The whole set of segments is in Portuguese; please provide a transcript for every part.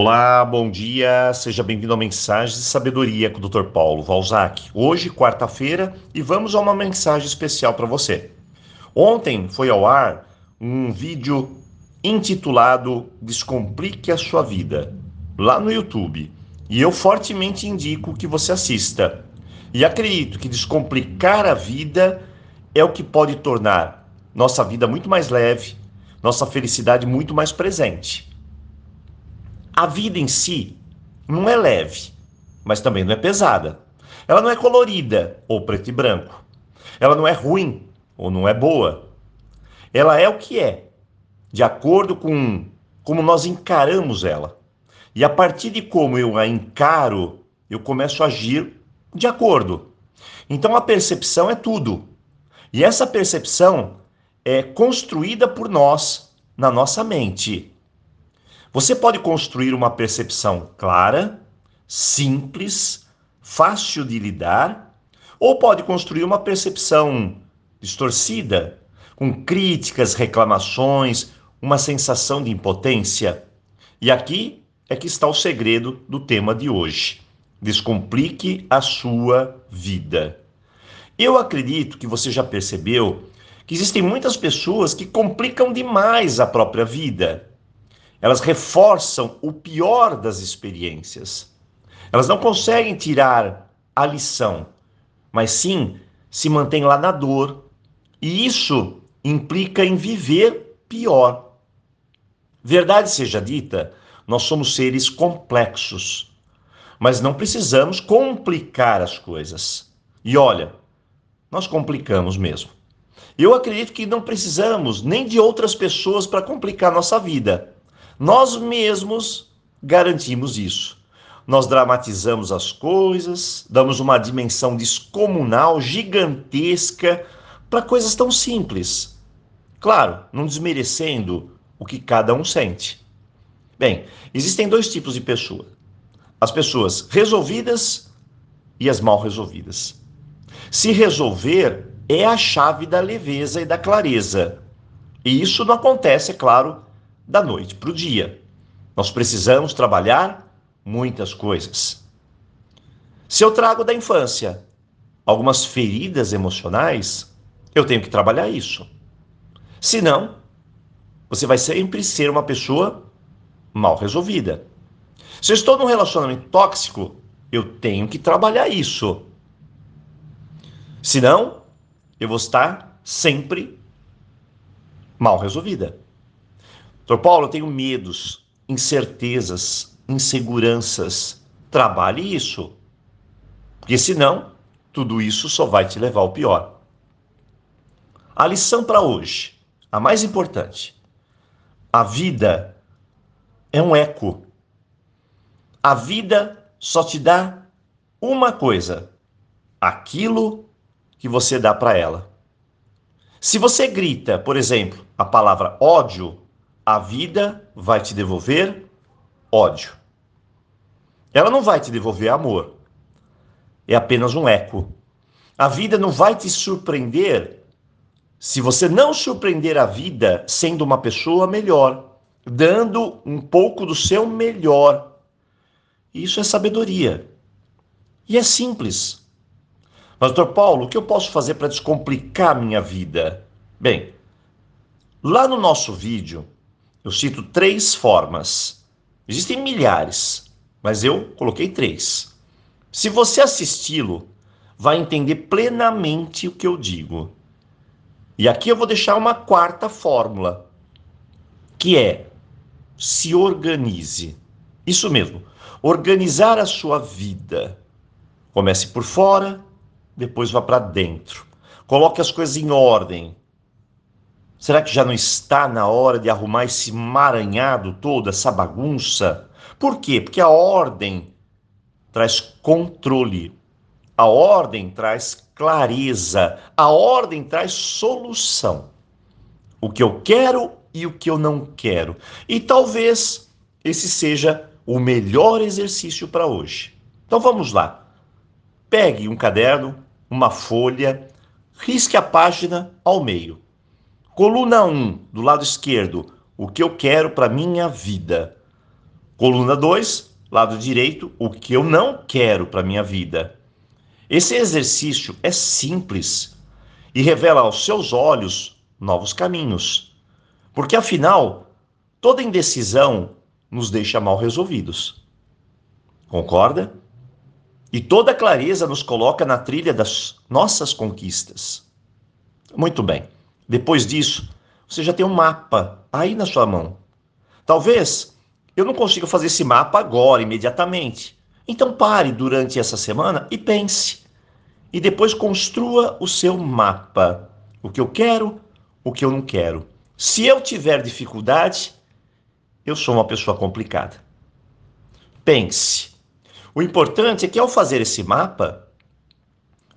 Olá, bom dia, seja bem-vindo a Mensagem de Sabedoria com o Dr. Paulo Valzac. Hoje, quarta-feira, e vamos a uma mensagem especial para você. Ontem foi ao ar um vídeo intitulado Descomplique a Sua Vida, lá no YouTube. E eu fortemente indico que você assista. E acredito que descomplicar a vida é o que pode tornar nossa vida muito mais leve, nossa felicidade muito mais presente. A vida em si não é leve, mas também não é pesada. Ela não é colorida ou preto e branco. Ela não é ruim ou não é boa. Ela é o que é, de acordo com como nós encaramos ela. E a partir de como eu a encaro, eu começo a agir de acordo. Então a percepção é tudo. E essa percepção é construída por nós na nossa mente. Você pode construir uma percepção clara, simples, fácil de lidar, ou pode construir uma percepção distorcida, com críticas, reclamações, uma sensação de impotência. E aqui é que está o segredo do tema de hoje. Descomplique a sua vida. Eu acredito que você já percebeu que existem muitas pessoas que complicam demais a própria vida. Elas reforçam o pior das experiências. Elas não conseguem tirar a lição, mas sim se mantêm lá na dor. E isso implica em viver pior. Verdade seja dita, nós somos seres complexos, mas não precisamos complicar as coisas. E olha, nós complicamos mesmo. Eu acredito que não precisamos nem de outras pessoas para complicar nossa vida. Nós mesmos garantimos isso. Nós dramatizamos as coisas, damos uma dimensão descomunal, gigantesca, para coisas tão simples. Claro, não desmerecendo o que cada um sente. Bem, existem dois tipos de pessoas: as pessoas resolvidas e as mal resolvidas. Se resolver é a chave da leveza e da clareza. E isso não acontece, é claro, da noite para o dia. Nós precisamos trabalhar muitas coisas. Se eu trago da infância algumas feridas emocionais, eu tenho que trabalhar isso. Senão, você vai sempre ser uma pessoa mal resolvida. Se eu estou num relacionamento tóxico, eu tenho que trabalhar isso. Senão, eu vou estar sempre mal resolvida. Doutor Paulo, eu tenho medos, incertezas, inseguranças. Trabalhe isso. Porque senão, tudo isso só vai te levar ao pior. A lição para hoje, a mais importante. A vida é um eco. A vida só te dá uma coisa: aquilo que você dá para ela. Se você grita, por exemplo, a palavra ódio, a vida vai te devolver ódio. Ela não vai te devolver amor. É apenas um eco. A vida não vai te surpreender se você não surpreender a vida sendo uma pessoa melhor, dando um pouco do seu melhor. Isso é sabedoria. E é simples. Mas, doutor Paulo, o que eu posso fazer para descomplicar minha vida? Bem, lá no nosso vídeo, eu cito três formas. Existem milhares, mas eu coloquei três. Se você assisti-lo, vai entender plenamente o que eu digo. E aqui eu vou deixar uma quarta fórmula, que é se organize. Isso mesmo, organizar a sua vida. Comece por fora, depois vá para dentro. Coloque as coisas em ordem. Será que já não está na hora de arrumar esse maranhado todo, essa bagunça? Por quê? Porque a ordem traz controle, a ordem traz clareza, a ordem traz solução. O que eu quero e o que eu não quero. E talvez esse seja o melhor exercício para hoje. Então vamos lá. Pegue um caderno, uma folha, risque a página ao meio. Coluna 1, do lado esquerdo, o que eu quero para minha vida. Coluna 2, lado direito, o que eu não quero para minha vida. Esse exercício é simples e revela aos seus olhos novos caminhos. Porque afinal, toda indecisão nos deixa mal resolvidos. Concorda? E toda clareza nos coloca na trilha das nossas conquistas. Muito bem. Depois disso, você já tem um mapa aí na sua mão. Talvez eu não consiga fazer esse mapa agora, imediatamente. Então pare durante essa semana e pense. E depois construa o seu mapa. O que eu quero, o que eu não quero. Se eu tiver dificuldade, eu sou uma pessoa complicada. Pense. O importante é que ao fazer esse mapa,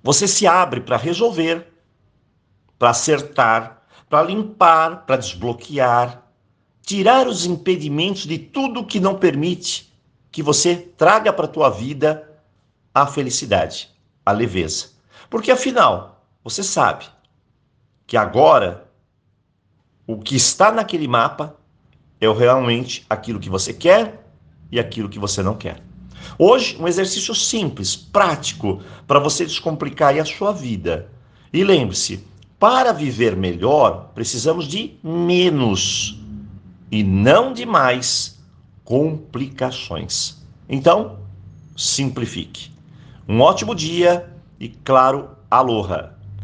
você se abre para resolver, para acertar, para limpar, para desbloquear, tirar os impedimentos de tudo que não permite que você traga para a tua vida a felicidade, a leveza. Porque afinal, você sabe que agora o que está naquele mapa é realmente aquilo que você quer e aquilo que você não quer. Hoje, um exercício simples, prático, para você descomplicar a sua vida. E lembre-se, para viver melhor, precisamos de menos e não de mais complicações. Então, simplifique. Um ótimo dia e, claro, aloha!